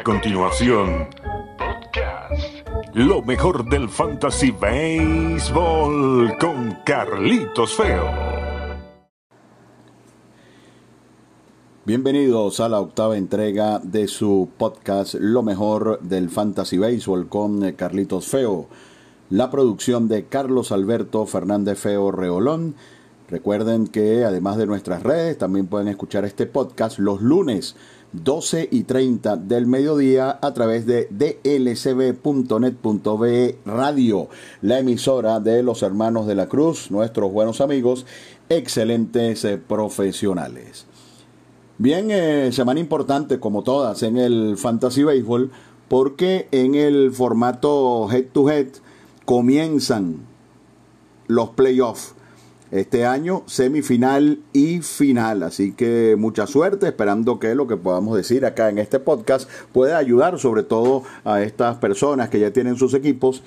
A continuación, podcast. Lo mejor del Fantasy Baseball con Carlitos Feo. Bienvenidos a la octava entrega de su podcast Lo mejor del Fantasy Baseball con Carlitos Feo. La producción de Carlos Alberto Fernández Feo Reolón. Recuerden que además de nuestras redes también pueden escuchar este podcast los lunes 12 y 30 del mediodía a través de dlcb.net.be Radio, la emisora de los hermanos de la Cruz, nuestros buenos amigos, excelentes eh, profesionales. Bien, eh, semana importante como todas en el Fantasy Baseball, porque en el formato head to head comienzan los playoffs este año, semifinal y final. Así que mucha suerte, esperando que lo que podamos decir acá en este podcast pueda ayudar sobre todo a estas personas que ya tienen sus equipos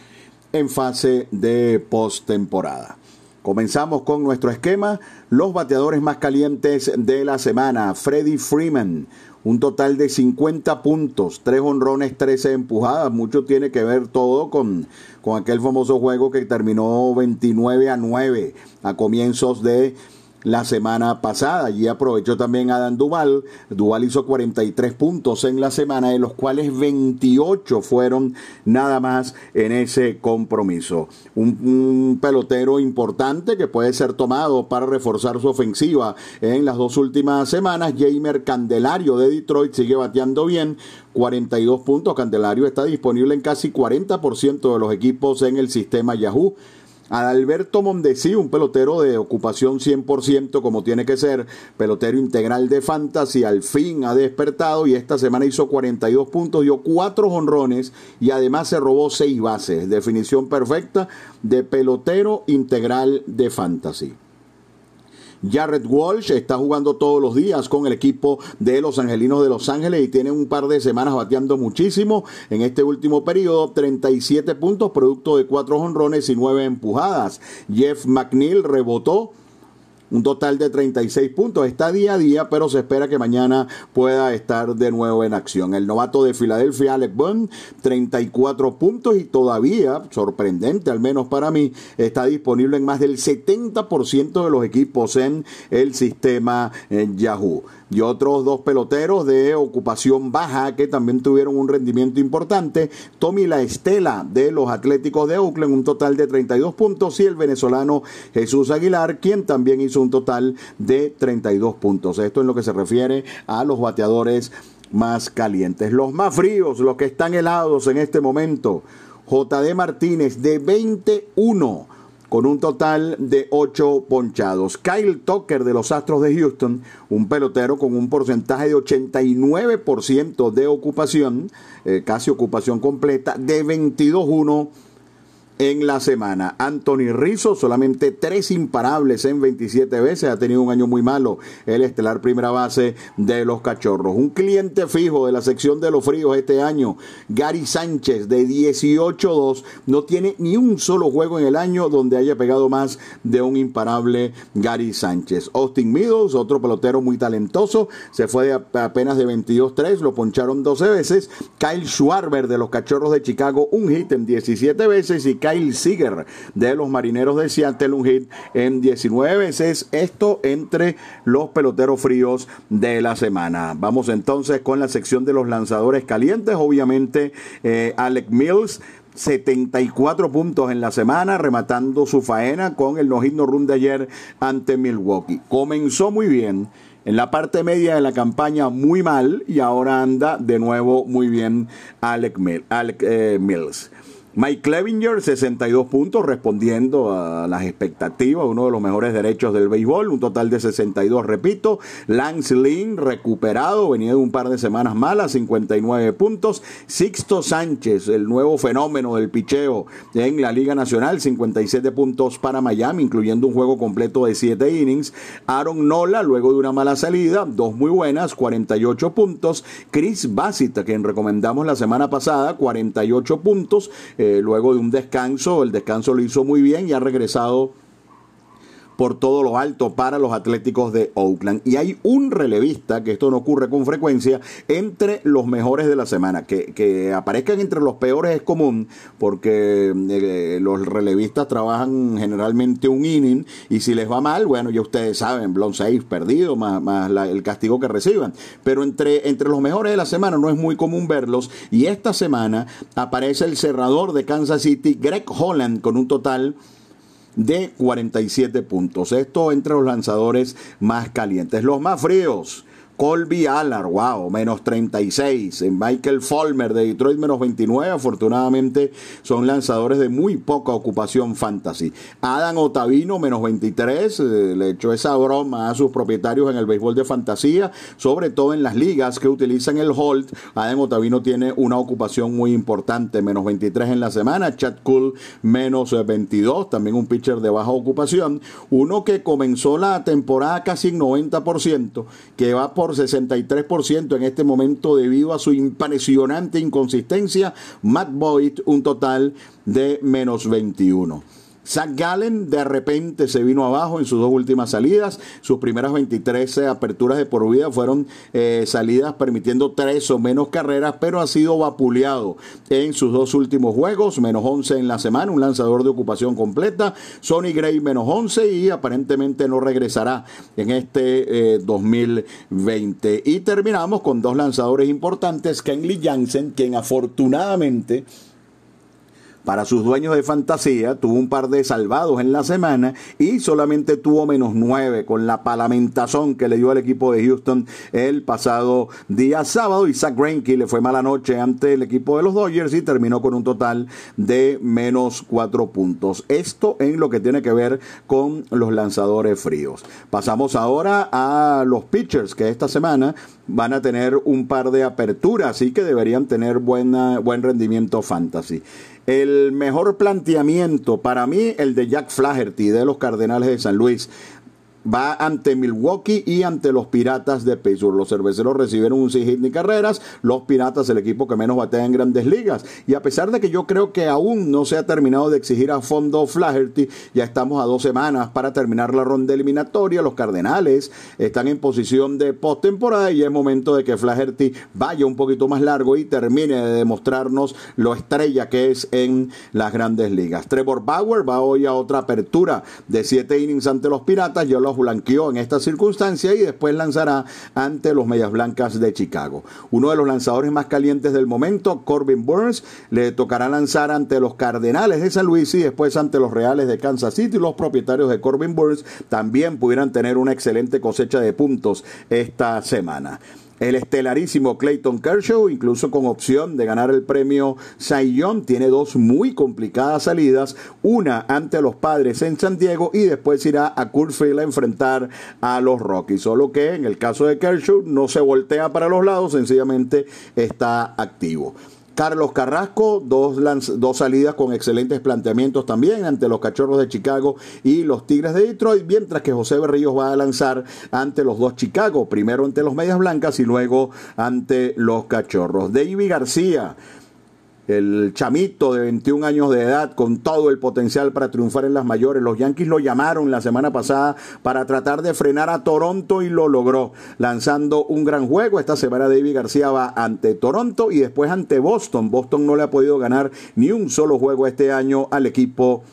en fase de postemporada. Comenzamos con nuestro esquema, los bateadores más calientes de la semana. Freddy Freeman, un total de 50 puntos, 3 honrones, 13 empujadas. Mucho tiene que ver todo con, con aquel famoso juego que terminó 29 a 9 a comienzos de la semana pasada. Allí aprovechó también Adam Duval. Duval hizo 43 puntos en la semana, de los cuales 28 fueron nada más en ese compromiso. Un, pelotero importante que puede ser tomado para reforzar su ofensiva en las dos últimas semanas. Jamer Candelario de Detroit sigue bateando bien. 42 puntos. Candelario está disponible en casi 40% de los equipos en el sistema Yahoo. Adalberto Mondesi, un pelotero de ocupación 100% como tiene que ser, pelotero integral de fantasy, al fin ha despertado y esta semana hizo 42 puntos, dio 4 honrones y además se robó 6 bases. Definición perfecta de pelotero integral de fantasy. Jared Walsh está jugando todos los días con el equipo de los Angelinos de Los Ángeles y tiene un par de semanas bateando muchísimo. En este último periodo, 37 puntos, producto de 4 honrones y 9 empujadas. Jeff McNeil rebotó un total de 36 puntos. Está día a día, pero se espera que mañana pueda estar de nuevo en acción. El novato de Filadelfia, Alec Bond, 34 puntos y todavía, sorprendente al menos para mí, está disponible en más del 70% de los equipos en el sistema Yahoo y otros dos peloteros de ocupación baja que también tuvieron un rendimiento importante. Tommy La Estela de los Atléticos de Oakland, un total de 32 puntos, y el venezolano Jesús Aguilar, quien también hizo un total de 32 puntos. Esto en lo que se refiere a los bateadores más calientes. Los más fríos, los que están helados en este momento. JD Martínez de 21 con un total de 8 ponchados. Kyle Tucker de los Astros de Houston, un pelotero con un porcentaje de 89% de ocupación, eh, casi ocupación completa, de 22-1 en la semana. Anthony Rizzo, solamente tres imparables en 27 veces, ha tenido un año muy malo el estelar primera base de los Cachorros. Un cliente fijo de la sección de los fríos este año, Gary Sánchez, de 18-2, no tiene ni un solo juego en el año donde haya pegado más de un imparable Gary Sánchez. Austin Meadows, otro pelotero muy talentoso, se fue de apenas de 22-3, lo poncharon 12 veces. Kyle Schwarber de los Cachorros de Chicago, un hit en 17 veces y Kyle Seager de los Marineros de Seattle, un hit en 19 veces. Esto entre los peloteros fríos de la semana. Vamos entonces con la sección de los lanzadores calientes. Obviamente, eh, Alec Mills 74 puntos en la semana, rematando su faena con el no-hit run de ayer ante Milwaukee. Comenzó muy bien. En la parte media de la campaña muy mal y ahora anda de nuevo muy bien Alec, eh, Mills. Mike Clevinger, 62 puntos, respondiendo a las expectativas, uno de los mejores derechos del béisbol, un total de 62, repito. Lance Lynn, recuperado, venía de un par de semanas malas, 59 puntos. Sixto Sánchez, el nuevo fenómeno del picheo en la Liga Nacional, 57 puntos para Miami, incluyendo un juego completo de 7 innings. Aaron Nola, luego de una mala salida, dos muy buenas, 48 puntos. Chris Bassett, a quien recomendamos la semana pasada, 48 puntos. Luego de un descanso. El descanso lo hizo muy bien y ha regresado por todo lo alto para los Atléticos de Oakland. Y hay un relevista, que esto no ocurre con frecuencia, entre los mejores de la semana. Que, que aparezcan entre los peores es común, porque eh, los relevistas trabajan generalmente un inning, y si les va mal, bueno, ya ustedes saben, blown 6 perdido, más, más el castigo que reciban. Pero entre, entre los mejores de la semana no es muy común verlos, y esta semana aparece el cerrador de Kansas City, Greg Holland, con un total de 47 puntos. Esto entre los lanzadores más calientes. Los más fríos. Colby Allard, wow, menos 36. Michael Fulmer de Detroit, menos 29. Afortunadamente son lanzadores de muy poca ocupación fantasy. Adam Otavino, menos 23. Eh, le echó esa broma a sus propietarios en el béisbol de fantasía, sobre todo en las ligas que utilizan el hold. Adam Otavino tiene una ocupación muy importante, menos 23 en la semana. Chad Cool, menos 22. También un pitcher de baja ocupación. Uno que comenzó la temporada casi en 90%, que va por por 63% en este momento debido a su impresionante inconsistencia. Matt Boyd un total de menos 21. Zach Gallen de repente se vino abajo en sus dos últimas salidas. Sus primeras 23 aperturas de por vida fueron eh, salidas permitiendo tres o menos carreras, pero ha sido vapuleado en sus dos últimos juegos, menos 11 en la semana, un lanzador de ocupación completa. Sonny Gray menos 11 y aparentemente no regresará en este 2020. Eh, y terminamos con dos lanzadores importantes, Kenley Jansen, quien afortunadamente para sus dueños de fantasía, tuvo un par de salvados en la semana y solamente tuvo menos nueve con la palamentazón que le dio al equipo de Houston el pasado día sábado. Y Zach Greinke le fue mala noche ante el equipo de los Dodgers y terminó con un total de menos cuatro puntos. Esto en lo que tiene que ver con los lanzadores fríos. Pasamos ahora a los pitchers que esta semana van a tener un par de aperturas, así que deberían tener buena, buen rendimiento fantasy. El mejor planteamiento para mí, el de Jack Flaherty de los Cardenales de San Luis va ante Milwaukee y ante los Piratas de Pittsburgh. Los cerveceros recibieron un sin hit ni carreras, los Piratas el equipo que menos batea en grandes ligas. Y a pesar de que yo creo que aún no se ha terminado de exigir a fondo Flaherty, ya estamos a dos semanas para terminar la ronda eliminatoria. Los Cardenales están en posición de postemporada y es momento de que Flaherty vaya un poquito más largo y termine de demostrarnos lo estrella que es en las grandes ligas. Trevor Bauer va hoy a otra apertura de siete innings ante los Piratas. Yo lo blanqueó en esta circunstancia y después lanzará ante los Medias Blancas de Chicago. Uno de los lanzadores más calientes del momento, Corbin Burns, le tocará lanzar ante los Cardenales de San Luis y después ante los Reales de Kansas City. Los propietarios de Corbin Burns también pudieran tener una excelente cosecha de puntos esta semana el estelarísimo Clayton Kershaw, incluso con opción de ganar el premio Cy tiene dos muy complicadas salidas, una ante los padres en San Diego y después irá a Field a enfrentar a los Rockies. Solo que en el caso de Kershaw no se voltea para los lados, sencillamente está activo. Carlos Carrasco, dos, dos salidas con excelentes planteamientos también ante los Cachorros de Chicago y los Tigres de Detroit, mientras que José Berríos va a lanzar ante los dos Chicago, primero ante los Medias Blancas y luego ante los Cachorros. David García el chamito de 21 años de edad con todo el potencial para triunfar en las mayores. Los Yankees lo llamaron la semana pasada para tratar de frenar a Toronto y lo logró, lanzando un gran juego. Esta semana David García va ante Toronto y después ante Boston. Boston no le ha podido ganar ni un solo juego este año al equipo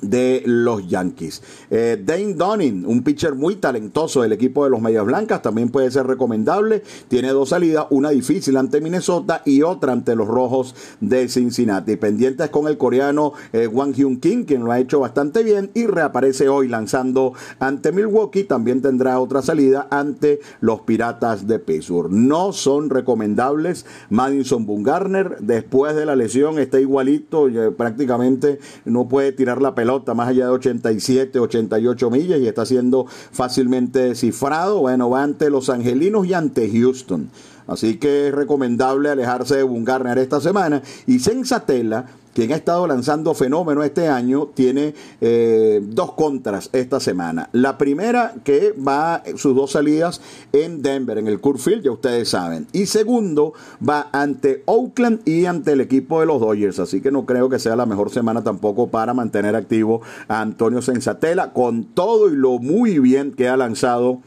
de los Yankees. Eh, Dane Dunning, un pitcher muy talentoso del equipo de los Medias Blancas, también puede ser recomendable. Tiene dos salidas, una difícil ante Minnesota y otra ante los Rojos de Cincinnati. Pendientes con el coreano eh, Wang Hyun Kim, quien lo ha hecho bastante bien y reaparece hoy lanzando ante Milwaukee. También tendrá otra salida ante los Piratas de Pittsburgh. No son recomendables. Madison Bungarner, después de la lesión, está igualito, prácticamente no puede tirar la pelota más allá de 87, 88 millas y está siendo fácilmente descifrado. Bueno, va ante los Angelinos y ante Houston. Así que es recomendable alejarse de Bungarner esta semana. Y Sensatela quien ha estado lanzando fenómeno este año, tiene eh, dos contras esta semana. La primera, que va sus dos salidas en Denver, en el Curfield, ya ustedes saben. Y segundo, va ante Oakland y ante el equipo de los Dodgers. Así que no creo que sea la mejor semana tampoco para mantener activo a Antonio Sensatela, con todo y lo muy bien que ha lanzado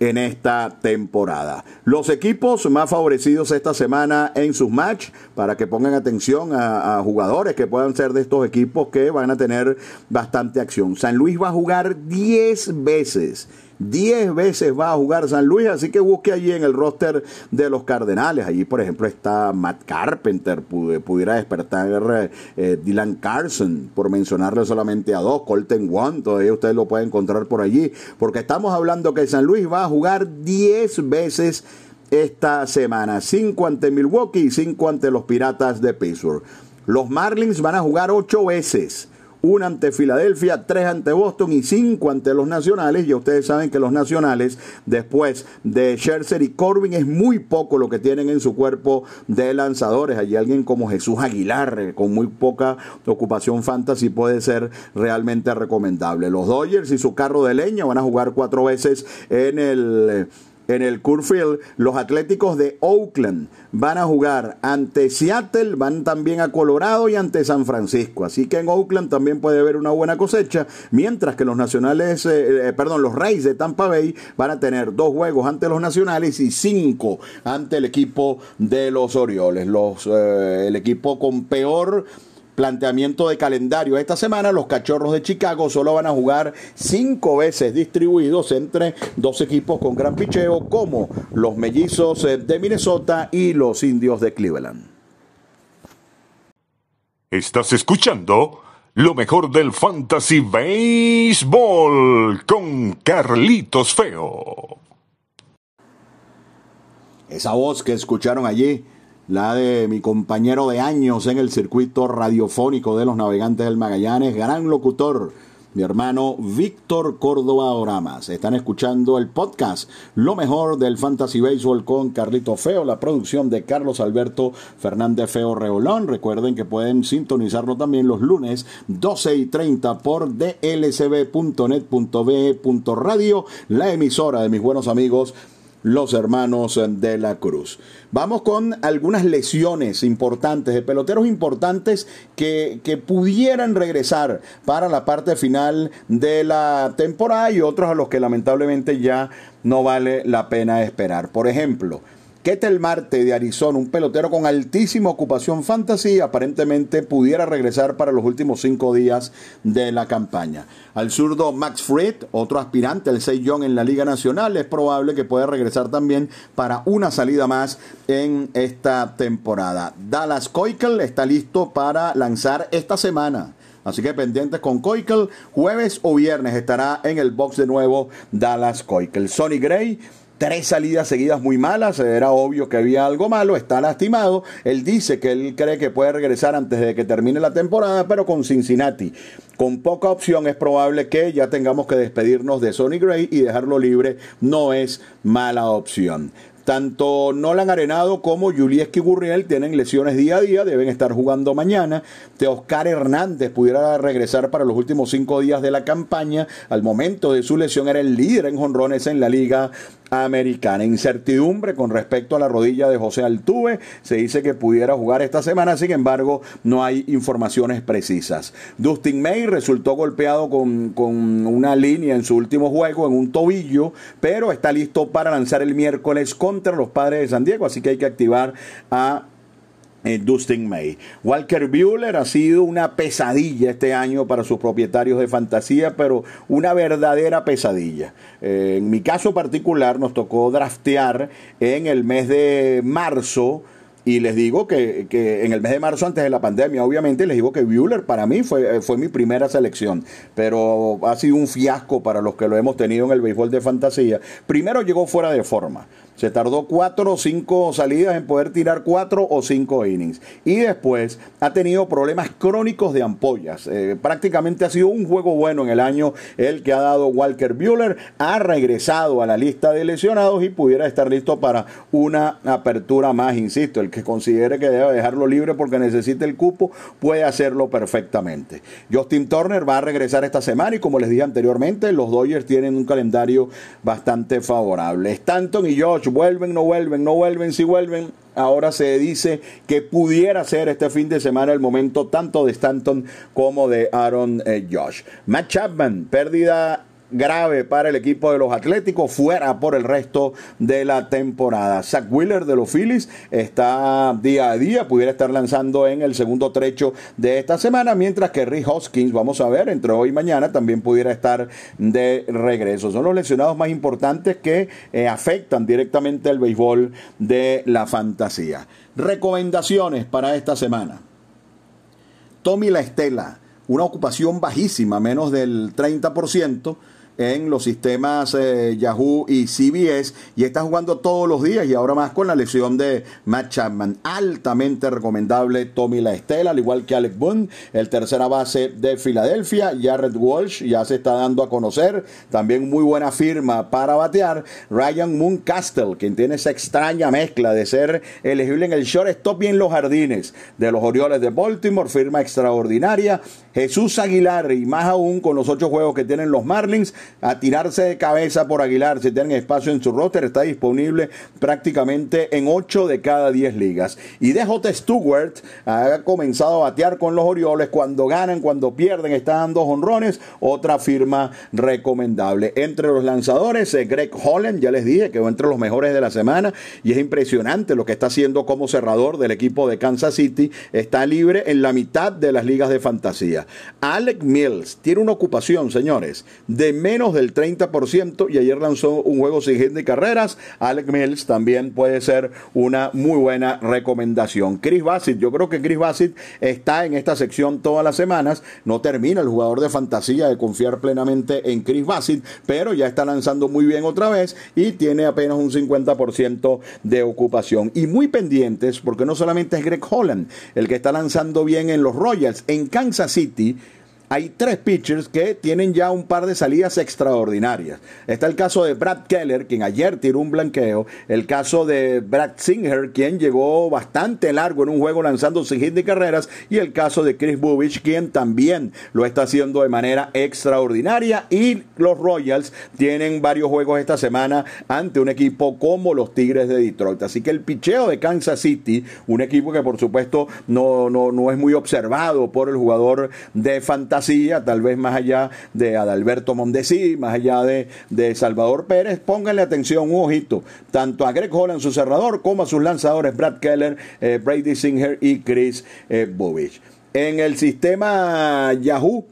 en esta temporada. Los equipos más favorecidos esta semana en sus match, para que pongan atención a, jugadores que puedan ser de estos equipos que van a tener bastante acción. San Luis va a jugar 10 veces 10 veces va a jugar San Luis, así que busque allí en el roster de los Cardenales. Allí, por ejemplo, está Matt Carpenter, pudiera despertar eh, Dylan Carson, por mencionarle solamente a dos, Colton One, todavía ustedes lo pueden encontrar por allí, porque estamos hablando que San Luis va a jugar 10 veces esta semana, 5 ante Milwaukee y 5 ante los Piratas de Pittsburgh. Los Marlins van a jugar 8 veces una ante Filadelfia, tres ante Boston y cinco ante los Nacionales. Y ustedes saben que los Nacionales, después de Scherzer y Corbin, es muy poco lo que tienen en su cuerpo de lanzadores. Hay alguien como Jesús Aguilar, con muy poca ocupación fantasy, puede ser realmente recomendable. Los Dodgers y su carro de leña van a jugar cuatro veces en el en el Curfield, los Atléticos de Oakland van a jugar ante Seattle, van también a Colorado y ante San Francisco. Así que en Oakland también puede haber una buena cosecha, mientras que los Nacionales, eh, eh, perdón, los Reyes de Tampa Bay van a tener dos juegos ante los Nacionales y cinco ante el equipo de los Orioles. Eh, el equipo con peor planteamiento de calendario. Esta semana los Cachorros de Chicago solo van a jugar cinco veces distribuidos entre dos equipos con gran picheo como los Mellizos de Minnesota y los Indios de Cleveland. Estás escuchando lo mejor del Fantasy Baseball con Carlitos Feo. Esa voz que escucharon allí la de mi compañero de años en el circuito radiofónico de los navegantes del Magallanes, gran locutor, mi hermano Víctor Córdoba Oramas. Están escuchando el podcast Lo mejor del Fantasy Baseball con Carlito Feo, la producción de Carlos Alberto Fernández Feo Reolón. Recuerden que pueden sintonizarlo también los lunes 12 y 30 por dlcb.net.be.radio, la emisora de mis buenos amigos los hermanos de la Cruz. Vamos con algunas lesiones importantes, de peloteros importantes que, que, pudieran regresar para la parte final de la temporada y otros a los que lamentablemente ya no vale la pena esperar. Por ejemplo, Ketel Marte de Arizona, un pelotero con altísima ocupación fantasy, aparentemente pudiera regresar para los últimos cinco días de la campaña. Al zurdo Max Fried, otro aspirante al 6 Young en la Liga Nacional, es probable que pueda regresar también para una salida más en esta temporada. Dallas Keuchel está listo para lanzar esta semana. Así que pendientes con Keuchel, jueves o viernes estará en el box de nuevo Dallas Keuchel. Sonny Gray tres salidas seguidas muy malas, era obvio que había algo malo, está lastimado, él dice que él cree que puede regresar antes de que termine la temporada, pero con Cincinnati, con poca opción es probable que ya tengamos que despedirnos de Sonny Gray y dejarlo libre, no es mala opción. Tanto Nolan Arenado como Julieski Gurriel tienen lesiones día a día, deben estar jugando mañana. Oscar Hernández pudiera regresar para los últimos cinco días de la campaña. Al momento de su lesión era el líder en jonrones en la liga americana. Incertidumbre con respecto a la rodilla de José Altuve. Se dice que pudiera jugar esta semana, sin embargo, no hay informaciones precisas. Dustin May resultó golpeado con, con una línea en su último juego, en un tobillo, pero está listo para lanzar el miércoles contra los padres de San Diego, así que hay que activar a eh, Dustin May. Walker Bueller ha sido una pesadilla este año para sus propietarios de fantasía, pero una verdadera pesadilla. Eh, en mi caso particular nos tocó draftear en el mes de marzo Y les digo que, que, en el mes de marzo, antes de la pandemia, obviamente, les digo que Bueller para mí fue, fue mi primera selección. Pero ha sido un fiasco para los que lo hemos tenido en el béisbol de fantasía. Primero llegó fuera de forma. Se tardó cuatro o cinco salidas en poder tirar cuatro o cinco innings. Y después ha tenido problemas crónicos de ampollas. Eh, prácticamente ha sido un juego bueno en el año el que ha dado Walker Bueller. Ha regresado a la lista de lesionados y pudiera estar listo para una apertura más. Insisto, el que considere que debe dejarlo libre porque necesita el cupo puede hacerlo perfectamente. Justin Turner va a regresar esta semana y como les dije anteriormente, los Dodgers tienen un calendario bastante favorable. Stanton y Josh vuelven, no vuelven, no vuelven, si vuelven. Ahora se dice que pudiera ser este fin de semana el momento tanto de Stanton como de Aaron eh, Josh. Matt Chapman, pérdida grave para el equipo de los Atléticos, fuera por el resto de la temporada. Zach Wheeler de los Phillies está día a día, pudiera estar lanzando en el segundo trecho de esta semana, mientras que Rick Hoskins, vamos a ver, entre hoy y mañana también pudiera estar de regreso. Son los lesionados más importantes que eh, afectan directamente el béisbol de la fantasía. Recomendaciones para esta semana. Tommy La Estela, una ocupación bajísima, menos del 30% en los sistemas eh, Yahoo y CBS y está jugando todos los días y ahora más con la lesión de Matt Chapman. Altamente recomendable Tommy La Estela, al igual que Alec Boone, el tercera base de Filadelfia. Jared Walsh ya se está dando a conocer. También muy buena firma para batear. Ryan Moon Castle, quien tiene esa extraña mezcla de ser elegible en el shortstop y en los jardines de los Orioles de Baltimore. Firma extraordinaria. Jesús Aguilar y más aún con los ocho juegos que tienen los Marlins a tirarse de cabeza por Aguilar si tienen espacio en su roster. Está disponible prácticamente en 8 de cada 10 ligas. Y DJ Stewart ha comenzado a batear con los Orioles cuando ganan, cuando pierden, está dando honrones. Otra firma recomendable. Entre los lanzadores, eh, Greg Holland, ya les dije, que entre los mejores de la semana y es impresionante lo que está haciendo como cerrador del equipo de Kansas City. Está libre en la mitad de las ligas de fantasía. Alec Mills tiene una ocupación, señores, de menos del 30% y ayer lanzó un juego sin gente de carreras. Alec Mills también puede ser una muy buena recomendación. Chris Bassett, yo creo que Chris Bassett está en esta sección todas las semanas. No termina el jugador de fantasía de confiar plenamente en Chris Bassett, pero ya está lanzando muy bien otra vez y tiene apenas un 50% de ocupación. Y muy pendientes, porque no solamente es Greg Holland el que está lanzando bien en los Royals, en Kansas City hay tres pitchers que tienen ya un par de salidas extraordinarias. Está el caso de Brad Keller, quien ayer tiró un blanqueo. El caso de Brad Singer, quien llegó bastante largo en un juego lanzando sin hit de carreras. Y el caso de Chris Bubich, quien también lo está haciendo de manera extraordinaria. Y los Royals tienen varios juegos esta semana ante un equipo como los Tigres de Detroit. Así que el picheo de Kansas City, un equipo que por supuesto no, no, no es muy observado por el jugador de fantasía tal vez más allá de Adalberto Mondesi, más allá de, de Salvador Pérez, pónganle atención, un ojito, tanto a Greg Holland, su cerrador, como a sus lanzadores Brad Keller, eh, Brady Singer y Chris eh, Bovich. En el sistema Yahoo,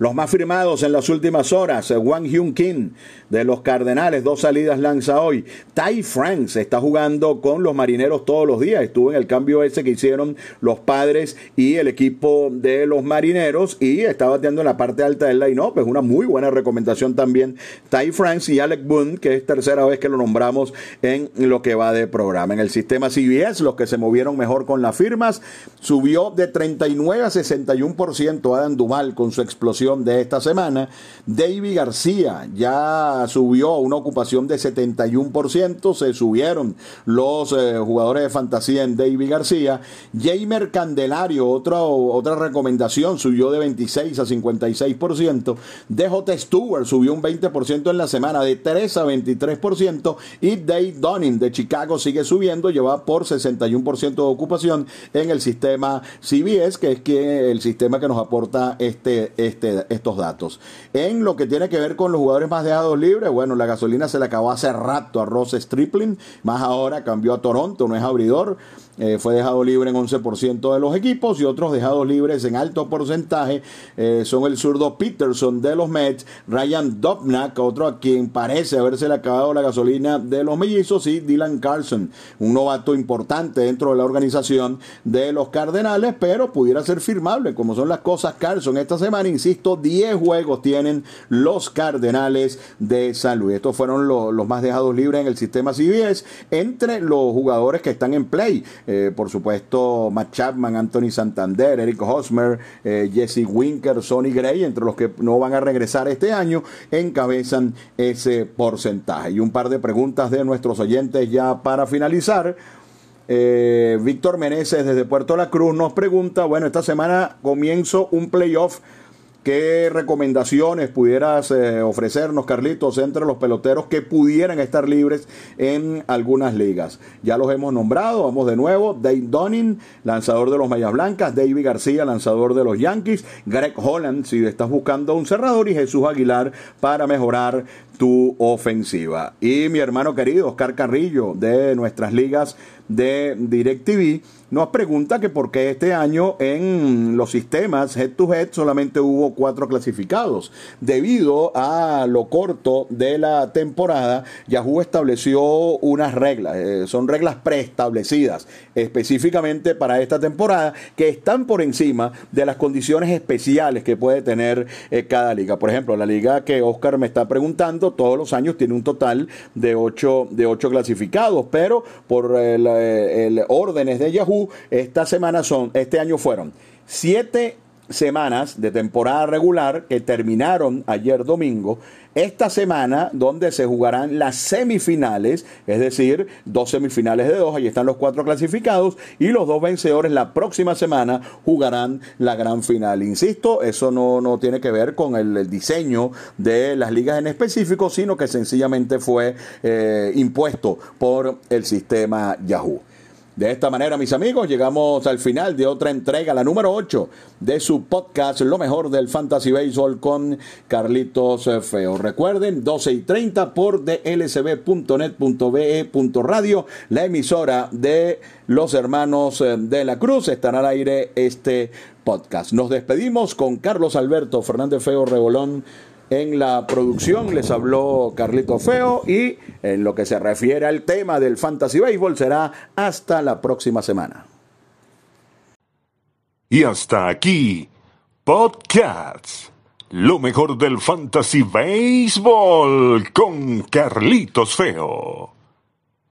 los más firmados en las últimas horas, Wang Hyun Kim, de los Cardenales, dos salidas lanza hoy. Ty Franks está jugando con los marineros todos los días. Estuvo en el cambio ese que hicieron los padres y el equipo de los marineros y está bateando en la parte alta del line-up. Es una muy buena recomendación también. Ty Franks y Alec Boone, que es tercera vez que lo nombramos en lo que va de programa. En el sistema CBS, los que se movieron mejor con las firmas, subió de 39 a 61% Adam Duval con su explosión de esta semana. David García ya subió a una ocupación de 71%, se subieron los eh, jugadores de fantasía en David García. Jamer Candelario, otra, otra recomendación, subió de 26 a 56%. DJ Stewart subió un 20% en la semana, de 3 a 23%. Y Dave Dunning de Chicago sigue subiendo, lleva por 61% de ocupación en el sistema CBS, que es que el sistema que nos aporta este, este, estos datos. En lo que tiene que ver con los jugadores más dejados libres, bueno, la gasolina se le acabó hace rato a Ross Stripling, más ahora cambió a Toronto, no es abridor. Eh, fue dejado libre en 11% de los equipos y otros dejados libres en alto porcentaje eh, son el zurdo Peterson de los Mets, Ryan Dobnak, otro a quien parece haberse acabado la gasolina de los mellizos, y Dylan Carlson, un novato importante dentro de la organización de los Cardenales, pero pudiera ser firmable, como son las cosas Carlson. Esta semana, insisto, 10 juegos tienen los Cardenales de San Luis. Estos fueron los más dejados libres en el sistema CBS entre los jugadores que están en play. Eh, por supuesto, Matt Chapman, Anthony Santander, Eric Hosmer, eh, Jesse Winker, Sonny Gray, entre los que no van a regresar este año, encabezan ese porcentaje. Y un par de preguntas de nuestros oyentes ya para finalizar. Eh, Víctor Meneses desde Puerto La Cruz nos pregunta, bueno, esta semana comienzo un playoff ¿Qué recomendaciones pudieras eh, ofrecernos, Carlitos, entre los peloteros que pudieran estar libres en algunas ligas? Ya los hemos nombrado, vamos de nuevo. Dave Dunning, lanzador de los Mayas Blancas. David García, lanzador de los Yankees. Greg Holland, si estás buscando un cerrador. Y Jesús Aguilar para mejorar tu ofensiva. Y mi hermano querido, Oscar Carrillo, de nuestras ligas de DirecTV nos pregunta que por qué este año en los sistemas head to head solamente hubo cuatro clasificados. Debido a lo corto de la temporada, Yahoo estableció unas reglas, eh, son reglas preestablecidas específicamente para esta temporada que están por encima de las condiciones especiales que puede tener eh, cada liga. Por ejemplo, la liga que Oscar me está preguntando todos los años tiene un total de ocho, de ocho clasificados, pero por eh, el órdenes de Yahoo esta semana son, este año fueron siete semanas de temporada regular que terminaron ayer domingo. Esta semana donde se jugarán las semifinales, es decir, dos semifinales de dos, ahí están los cuatro clasificados y los dos vencedores la próxima semana jugarán la gran final. Insisto, eso no, no tiene que ver con el, diseño de las ligas en específico, sino que sencillamente fue eh, impuesto por el sistema Yahoo. De esta manera, mis amigos, llegamos al final de otra entrega, la número 8 de su podcast, Lo mejor del Fantasy Baseball con Carlitos Feo. Recuerden, 12 y 30 por dlcb.net.be.radio, la emisora de los hermanos de la Cruz. Estará al aire este podcast. Nos despedimos con Carlos Alberto Fernández Feo Rebolón en la producción les habló Carlito Feo y en lo que se refiere al tema del Fantasy Baseball será hasta la próxima semana. Y hasta aquí, Podcasts. Lo mejor del Fantasy Baseball con Carlitos Feo.